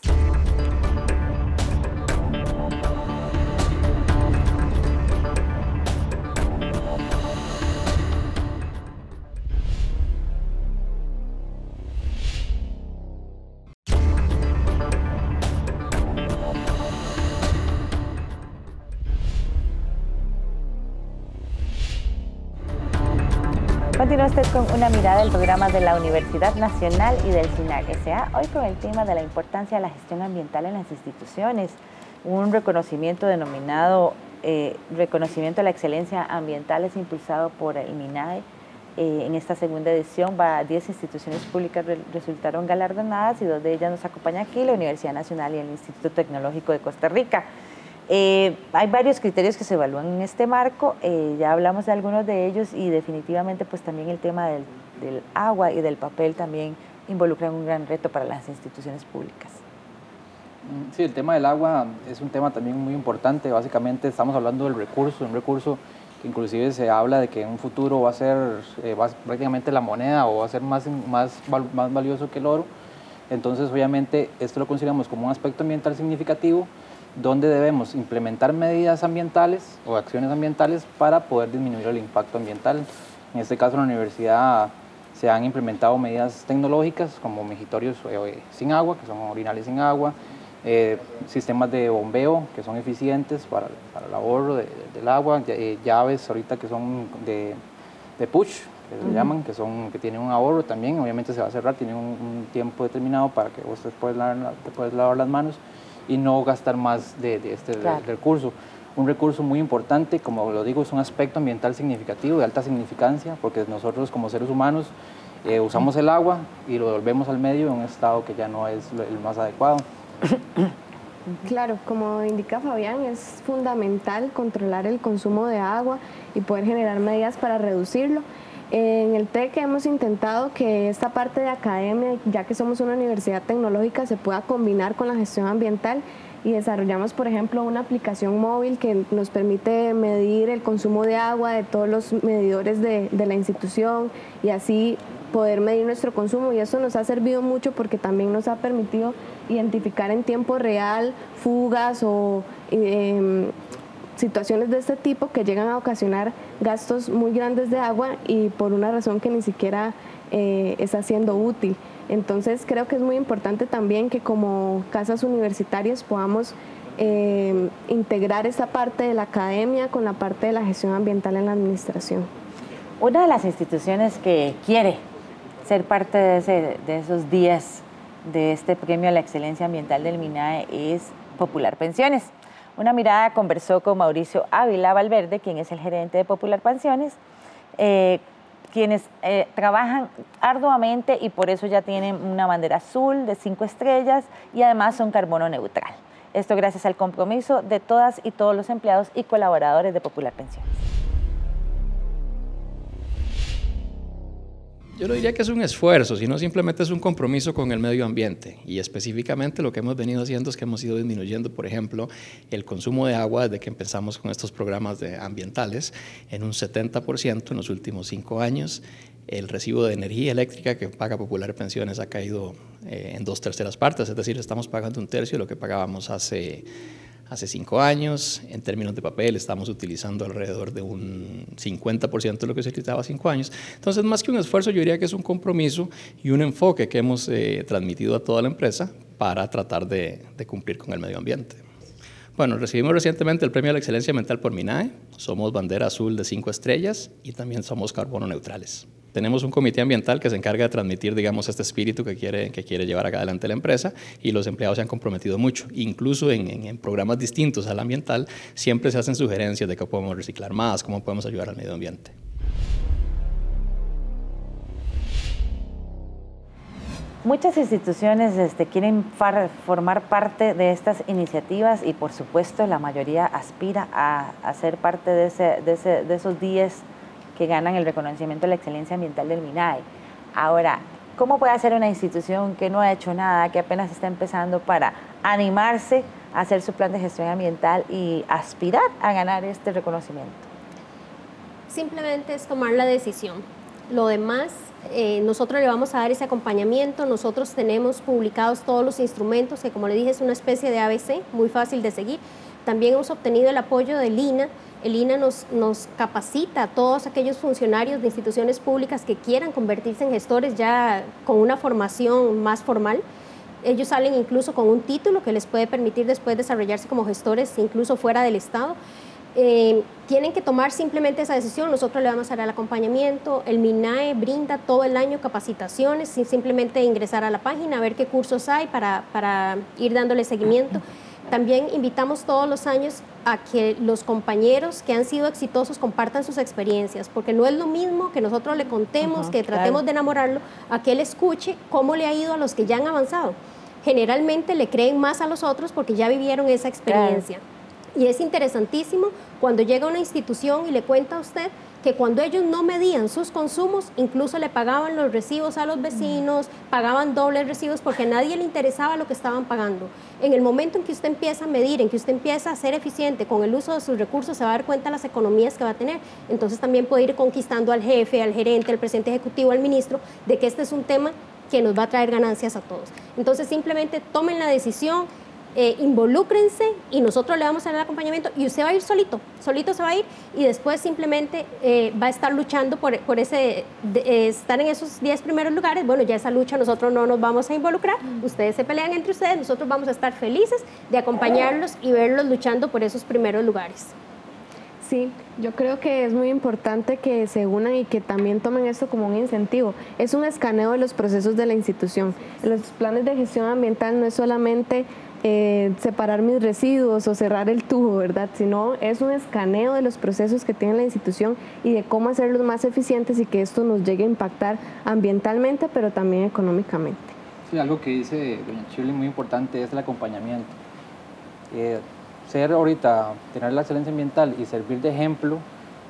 Continúa usted con una mirada del programa de la Universidad Nacional y del SINAG S.A. Hoy con el tema de la importancia de la gestión ambiental en las instituciones. Un reconocimiento denominado eh, Reconocimiento de la Excelencia Ambiental es impulsado por el MINAE. Eh, en esta segunda edición, va 10 instituciones públicas resultaron galardonadas y dos de ellas nos acompañan aquí, la Universidad Nacional y el Instituto Tecnológico de Costa Rica. Eh, hay varios criterios que se evalúan en este marco, eh, ya hablamos de algunos de ellos y definitivamente pues también el tema del, agua y del papel también involucra un gran reto para las instituciones públicas. Sí, el tema del agua es un tema también muy importante, básicamente estamos hablando del recurso, un recurso que inclusive se habla de que en un futuro va a ser eh, prácticamente la moneda o va a ser más, más, más valioso que el oro, entonces obviamente esto lo consideramos como un aspecto ambiental significativo, donde debemos implementar medidas ambientales o acciones ambientales para poder disminuir el impacto ambiental. En este caso, en la universidad se han implementado medidas tecnológicas como mejitorios eh, sin agua, que son orinales sin agua, eh, sistemas de bombeo que son eficientes para, el ahorro del agua, eh, llaves ahorita que son de, push, que se llaman, que, son, que tienen un ahorro también, obviamente se va a cerrar, tiene un, tiempo determinado para que vos te puedes lavar, te puedes lavar las manos y no gastar más de, este recurso. Un recurso muy importante, como lo digo, es un aspecto ambiental significativo, de alta significancia, porque nosotros como seres humanos eh, usamos el agua y lo devolvemos al medio en un estado que ya no es el más adecuado. [coughs] Claro, como indica Fabián, es fundamental controlar el consumo de agua y poder generar medidas para reducirlo. En el TEC hemos intentado que esta parte de academia, ya que somos una universidad tecnológica, se pueda combinar con la gestión ambiental y desarrollamos, por ejemplo, una aplicación móvil que nos permite medir el consumo de agua de todos los medidores de, la institución y así poder medir nuestro consumo. Y eso nos ha servido mucho porque también nos ha permitido identificar en tiempo real fugas o em, situaciones de este tipo que llegan a ocasionar gastos muy grandes de agua y por una razón que ni siquiera eh, está siendo útil. Entonces creo que es muy importante también que como casas universitarias podamos em, integrar esa parte de la academia con la parte de la gestión ambiental en la administración. Una de las instituciones que quiere ser parte de esos días de este premio a la excelencia ambiental del MINAE es Popular Pensiones. Una mirada conversó con Mauricio Ávila Valverde, quien es el gerente de Popular Pensiones, eh, quienes eh, trabajan arduamente y por eso ya tienen una bandera azul de cinco estrellas y además son carbono neutral. Esto gracias al compromiso de todas y todos los empleados y colaboradores de Popular Pensiones. Yo no diría que es un esfuerzo, sino simplemente es un compromiso con el medio ambiente. Y específicamente lo que hemos venido haciendo es que hemos ido disminuyendo, por ejemplo, el consumo de agua desde que empezamos con estos programas de ambientales en un 70% en los últimos cinco años. El recibo de energía eléctrica que paga Popular Pensiones ha caído eh, en dos terceras partes, es decir, estamos pagando un tercio de lo que pagábamos hace hace cinco años. En términos de papel, estamos utilizando alrededor de un 50% de lo que se utilizaba cinco años. Entonces, más que un esfuerzo, yo diría que es un compromiso y un enfoque que hemos eh, transmitido a toda la empresa para tratar de, de cumplir con el medio ambiente. Bueno, recibimos recientemente el Premio a la Excelencia Mental por MINAE. Somos bandera azul de cinco estrellas y también somos carbono neutrales tenemos un comité ambiental que se encarga de transmitir, digamos, este espíritu que quiere, que quiere llevar acá adelante la empresa y los empleados se han comprometido mucho. Incluso en, programas distintos al ambiental, siempre se hacen sugerencias de cómo podemos reciclar más, cómo podemos ayudar al medio ambiente. Muchas instituciones este, quieren formar parte de estas iniciativas y por supuesto la mayoría aspira a, ser parte de, ese, de esos 10 que ganan el reconocimiento de la excelencia ambiental del MINAE. Ahora, ¿cómo puede hacer una institución que no ha hecho nada, que apenas está empezando para animarse a hacer su plan de gestión ambiental y aspirar a ganar este reconocimiento? Simplemente es tomar la decisión. Lo demás, eh, nosotros le vamos a dar ese acompañamiento. Nosotros tenemos publicados todos los instrumentos, que como le dije es una especie de ABC, muy fácil de seguir. También hemos obtenido el apoyo del INA, el INA nos, capacita a todos aquellos funcionarios de instituciones públicas que quieran convertirse en gestores ya con una formación más formal. Ellos salen incluso con un título que les puede permitir después desarrollarse como gestores incluso fuera del Estado. Eh, tienen que tomar simplemente esa decisión, nosotros le vamos a dar el acompañamiento, el MINAE brinda todo el año capacitaciones, simplemente ingresar a la página, a ver qué cursos hay para, para ir dándole seguimiento. También invitamos todos los años a que los compañeros que han sido exitosos compartan sus experiencias, porque no es lo mismo que nosotros le contemos, que tratemos de enamorarlo, a que él escuche cómo le ha ido a los que ya han avanzado. Generalmente le creen más a los otros porque ya vivieron esa experiencia. Y es interesantísimo cuando llega a una institución y le cuenta a usted que cuando ellos no medían sus consumos, incluso le pagaban los recibos a los vecinos, pagaban dobles recibos porque a nadie le interesaba lo que estaban pagando. En el momento en que usted empieza a medir, en que usted empieza a ser eficiente con el uso de sus recursos, se va a dar cuenta de las economías que va a tener. Entonces también puede ir conquistando al jefe, al gerente, al presidente ejecutivo, al ministro, de que este es un tema que nos va a traer ganancias a todos. Entonces simplemente tomen la decisión, eh, involúcrense y nosotros le vamos a dar el acompañamiento y usted va a ir solito, solito se va a ir y después simplemente eh, va a estar luchando por, por ese, eh, estar en esos 10 primeros lugares. Bueno, ya esa lucha nosotros no nos vamos a involucrar, ustedes se pelean entre ustedes, nosotros vamos a estar felices de acompañarlos y verlos luchando por esos primeros lugares. Sí, yo creo que es muy importante que se unan y que también tomen esto como un incentivo. Es un escaneo de los procesos de la institución. Los planes de gestión ambiental no es solamente eh, separar mis residuos o cerrar el tubo, ¿verdad? Sino es un escaneo de los procesos que tiene la institución y de cómo hacerlos más eficientes y que esto nos llegue a impactar ambientalmente, pero también económicamente. Sí, algo que dice doña Shirley muy importante es el acompañamiento. Eh, ser ahorita, tener la excelencia ambiental y servir de ejemplo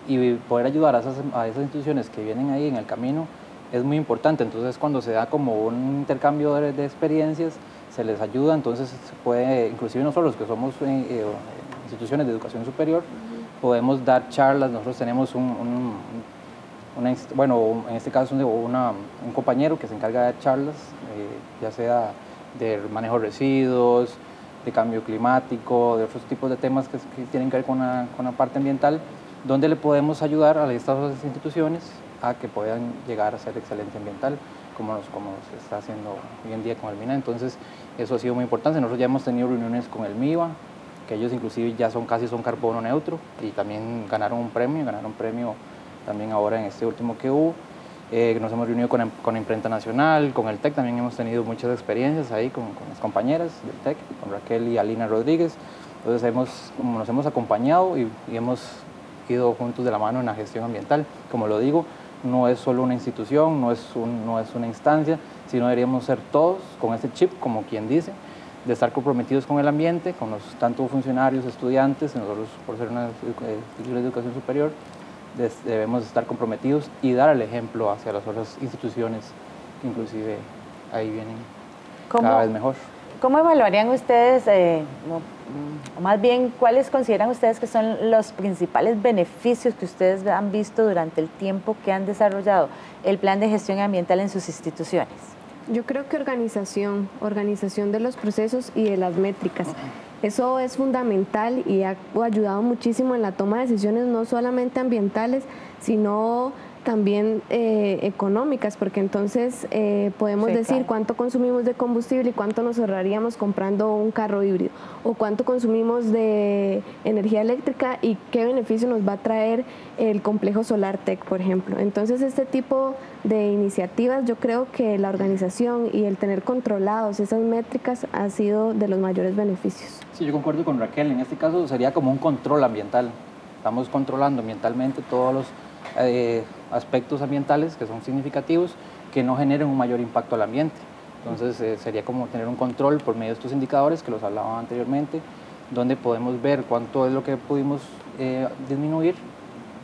y poder ayudar a esas, instituciones que vienen ahí en el camino es muy importante. Entonces, cuando se da como un intercambio de experiencias, se les ayuda, entonces se puede, inclusive nosotros que somos eh, eh, instituciones de educación superior, podemos dar charlas, nosotros tenemos un, bueno, en este caso un compañero que se encarga de dar charlas, eh, ya sea de manejo de residuos, de cambio climático, de otros tipos de temas que, tienen que ver con la, con la, parte ambiental, donde le podemos ayudar a estas instituciones a que puedan llegar a ser excelencia ambiental, como, como se está haciendo hoy en día con el MINA. Entonces, eso ha sido muy importante. Nosotros ya hemos tenido reuniones con el MIVA, que ellos inclusive ya son casi son carbono neutro y también ganaron un premio, ganaron un premio también ahora en este último que hubo. Eh, nos hemos reunido con, con Imprenta Nacional, con el TEC, también hemos tenido muchas experiencias ahí con, las compañeras del TEC, con Raquel y Alina Rodríguez. Entonces hemos, nos hemos acompañado y, y hemos ido juntos de la mano en la gestión ambiental. Como lo digo, no es solo una institución, no es, un, no es una instancia, sino deberíamos ser todos con ese chip, como quien dice, de estar comprometidos con el ambiente, con los tanto funcionarios, estudiantes, nosotros por ser una institución de educación superior, debemos estar comprometidos y dar el ejemplo hacia las otras instituciones que inclusive ahí vienen cada vez mejor. ¿Cómo evaluarían ustedes, eh, o más bien, cuáles consideran ustedes que son los principales beneficios que ustedes han visto durante el tiempo que han desarrollado el plan de gestión ambiental en sus instituciones? Yo creo que organización, organización de los procesos y de las métricas. Eso es fundamental y ha ayudado muchísimo en la toma de decisiones no solamente ambientales, sino también eh, económicas, porque entonces eh, podemos decir cuánto consumimos de combustible y cuánto nos ahorraríamos comprando un carro híbrido, o cuánto consumimos de energía eléctrica y qué beneficio nos va a traer el complejo Solar Tech, por ejemplo. Entonces, este tipo de iniciativas, yo creo que la organización y el tener controlados esas métricas ha sido de los mayores beneficios. Sí, yo concuerdo con Raquel, en este caso sería como un control ambiental. Estamos controlando ambientalmente todos los eh, aspectos ambientales que son significativos que no generen un mayor impacto al ambiente. Entonces eh, sería como tener un control por medio de estos indicadores que los hablaba anteriormente, donde podemos ver cuánto es lo que pudimos eh, disminuir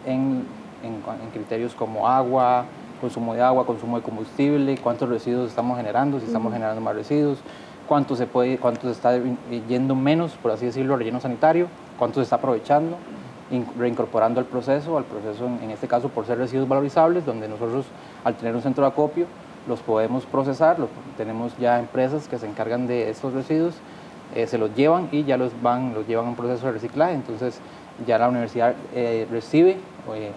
en, en, criterios como agua, consumo de agua, consumo de combustible, cuántos residuos estamos generando, si estamos generando más residuos, cuánto se, puede, cuánto se está yendo menos, por así decirlo, relleno sanitario, cuánto se está aprovechando reincorporando al proceso, al proceso en, este caso por ser residuos valorizables, donde nosotros al tener un centro de acopio los podemos procesar, tenemos ya empresas que se encargan de estos residuos, eh, se los llevan y ya los van, los llevan a un proceso de reciclaje, entonces ya la universidad eh, recibe eh,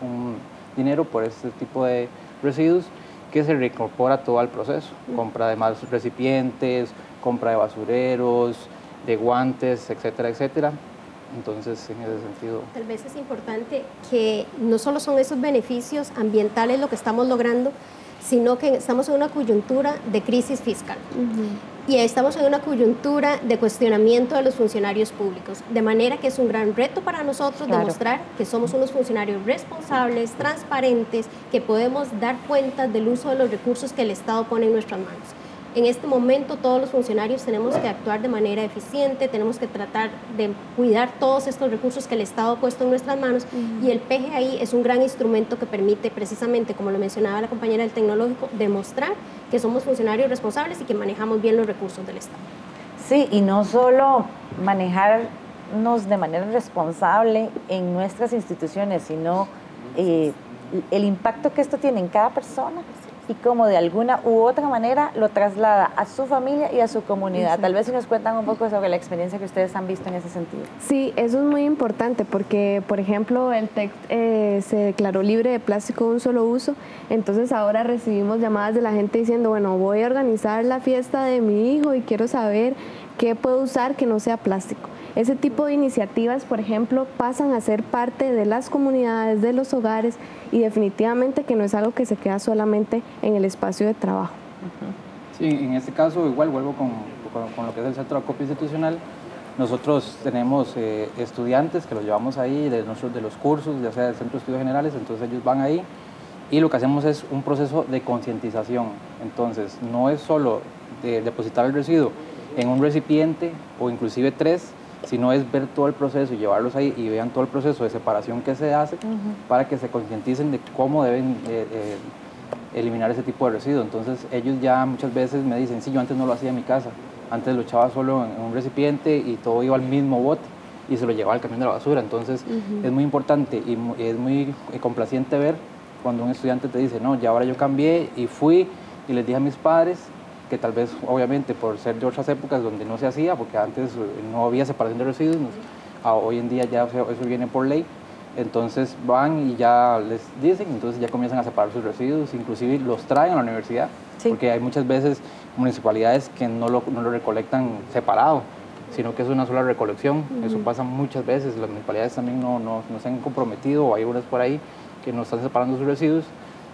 un, dinero por este tipo de residuos que se reincorpora todo al proceso, compra de más recipientes, compra de basureros, de guantes, etcétera, etcétera, entonces, en ese sentido... Tal vez es importante que no solo son esos beneficios ambientales lo que estamos logrando, sino que estamos en una coyuntura de crisis fiscal. Y estamos en una coyuntura de cuestionamiento de los funcionarios públicos, de manera que es un gran reto para nosotros demostrar que somos unos funcionarios responsables, transparentes, que podemos dar cuenta del uso de los recursos que el Estado pone en nuestras manos. En este momento todos los funcionarios tenemos que actuar de manera eficiente, tenemos que tratar de cuidar todos estos recursos que el Estado ha puesto en nuestras manos y el PGI es un gran instrumento que permite precisamente, como lo mencionaba la compañera del tecnológico, demostrar que somos funcionarios responsables y que manejamos bien los recursos del Estado. Sí, y no solo manejarnos de manera responsable en nuestras instituciones, sino eh, el impacto que esto tiene en cada persona y cómo de alguna u otra manera lo traslada a su familia y a su comunidad. Tal vez si nos cuentan un poco sobre la experiencia que ustedes han visto en ese sentido. Sí, eso es muy importante porque, por ejemplo, el TEC eh, se declaró libre de plástico de un solo uso, entonces ahora recibimos llamadas de la gente diciendo, bueno, voy a organizar la fiesta de mi hijo y quiero saber qué puedo usar que no sea plástico. Ese tipo de iniciativas, por ejemplo, pasan a ser parte de las comunidades, de los hogares y definitivamente que no es algo que se queda solamente en el espacio de trabajo. Sí, en este caso igual vuelvo con, con, lo que es el centro de acopio institucional. Nosotros tenemos eh, estudiantes que los llevamos ahí de, nosotros, de los cursos, ya sea del Centro de Estudios Generales, entonces ellos van ahí y lo que hacemos es un proceso de concientización. Entonces, no es solo de depositar el residuo en un recipiente o inclusive tres, sino es ver todo el proceso y llevarlos ahí y vean todo el proceso de separación que se hace para que se concienticen de cómo deben eh, eh, eliminar ese tipo de residuos. Entonces ellos ya muchas veces me dicen, sí, yo antes no lo hacía en mi casa, antes lo echaba solo en, un recipiente y todo iba al mismo bote y se lo llevaba al camión de la basura. Entonces es muy importante y es muy complaciente ver cuando un estudiante te dice, no, ya ahora yo cambié y fui y les dije a mis padres que tal vez obviamente por ser de otras épocas donde no se hacía, porque antes eh, no había separación de residuos, hoy en día ya eso viene por ley, entonces van y ya les dicen, entonces ya comienzan a separar sus residuos, inclusive los traen a la universidad, porque hay muchas veces municipalidades que no lo, no lo recolectan separado, sino que es una sola recolección, eso pasa muchas veces, las municipalidades también no, no, no se han comprometido, o hay unas por ahí que no están separando sus residuos,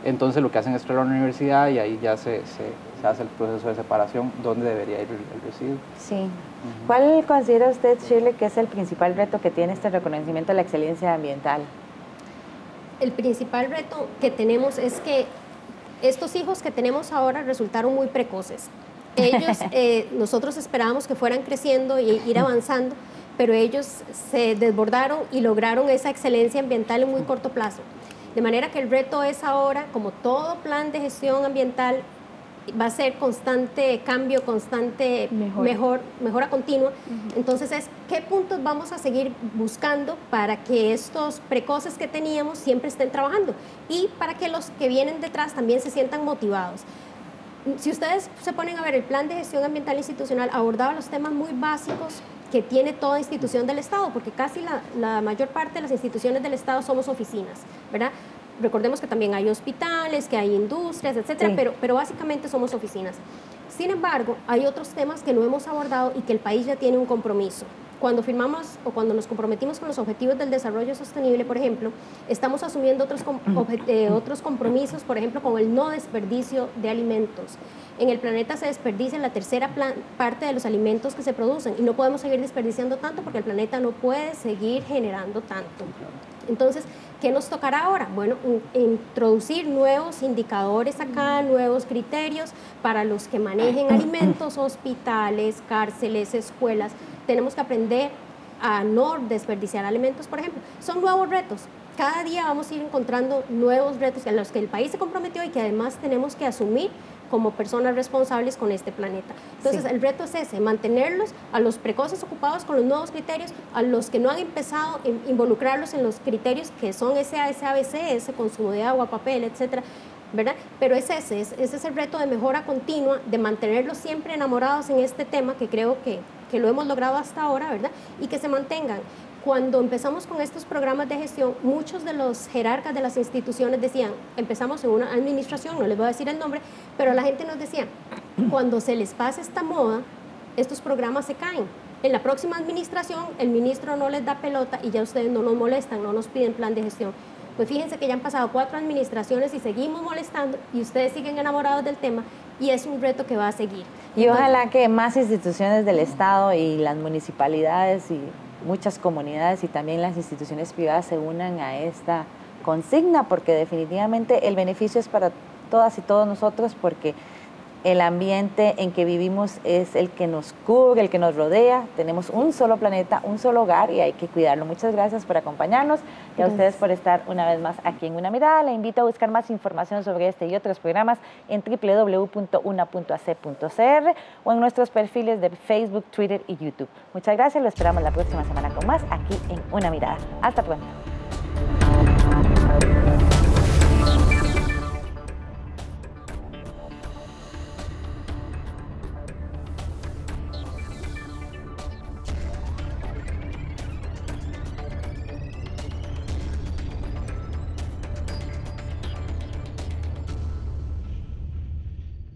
entonces lo que hacen es traer a la universidad y ahí ya se, se, hace el proceso de separación donde debería ir el, residuo. Sí. ¿Cuál considera usted, Shirley, que es el principal reto que tiene este reconocimiento de la excelencia ambiental? El principal reto que tenemos es que estos hijos que tenemos ahora resultaron muy precoces. Ellos, [laughs] eh, nosotros esperábamos que fueran creciendo y ir avanzando, pero ellos se desbordaron y lograron esa excelencia ambiental en muy corto plazo. De manera que el reto es ahora, como todo plan de gestión ambiental, va a ser constante cambio, constante mejor, mejora continua. Entonces es qué puntos vamos a seguir buscando para que estos precoces que teníamos siempre estén trabajando y para que los que vienen detrás también se sientan motivados. Si ustedes se ponen a ver el plan de gestión ambiental institucional abordaba los temas muy básicos que tiene toda institución del Estado, porque casi la, mayor parte de las instituciones del Estado somos oficinas, ¿verdad? Recordemos que también hay hospitales, que hay industrias, etcétera, pero, pero básicamente somos oficinas. Sin embargo, hay otros temas que no hemos abordado y que el país ya tiene un compromiso. Cuando firmamos o cuando nos comprometimos con los objetivos del desarrollo sostenible, por ejemplo, estamos asumiendo otros, eh, otros compromisos, por ejemplo, con el no desperdicio de alimentos. En el planeta se desperdicia la tercera parte de los alimentos que se producen y no podemos seguir desperdiciando tanto porque el planeta no puede seguir generando tanto. Entonces, ¿qué nos tocará ahora? Bueno, introducir nuevos indicadores acá, nuevos criterios para los que manejen [clears throat] alimentos, hospitales, cárceles, escuelas, tenemos que aprender a no desperdiciar alimentos, por ejemplo. Son nuevos retos. Cada día vamos a ir encontrando nuevos retos a los que el país se comprometió y que además tenemos que asumir como personas responsables con este planeta. Entonces, el reto es ese, mantenerlos a los precoces ocupados con los nuevos criterios, a los que no han empezado a involucrarlos en los criterios que son ese, ABC, ese consumo de agua, papel, etcétera, ¿verdad? Pero es ese, ese es el reto de mejora continua, de mantenerlos siempre enamorados en este tema que creo que, que lo hemos logrado hasta ahora, ¿verdad? Y que se mantengan. Cuando empezamos con estos programas de gestión, muchos de los jerarcas de las instituciones decían, empezamos en una administración, no les voy a decir el nombre, pero la gente nos decía, cuando se les pase esta moda, estos programas se caen. En la próxima administración, el ministro no les da pelota y ya ustedes no nos molestan, no nos piden plan de gestión. Pues fíjense que ya han pasado cuatro administraciones y seguimos molestando y ustedes siguen enamorados del tema y es un reto que va a seguir. Y ojalá que más instituciones del Estado y las municipalidades y muchas comunidades y también las instituciones privadas se unan a esta consigna porque definitivamente el beneficio es para todas y todos nosotros porque el ambiente en que vivimos es el que nos cubre, el que nos rodea. Tenemos un solo planeta, un solo hogar y hay que cuidarlo. Muchas gracias por acompañarnos y a ustedes por estar una vez más aquí en Una Mirada. Le invito a buscar más información sobre este y otros programas en www.una.ac.cr o en nuestros perfiles de Facebook, Twitter y YouTube. Muchas gracias, lo esperamos la próxima semana con más aquí en Una Mirada. Hasta pronto.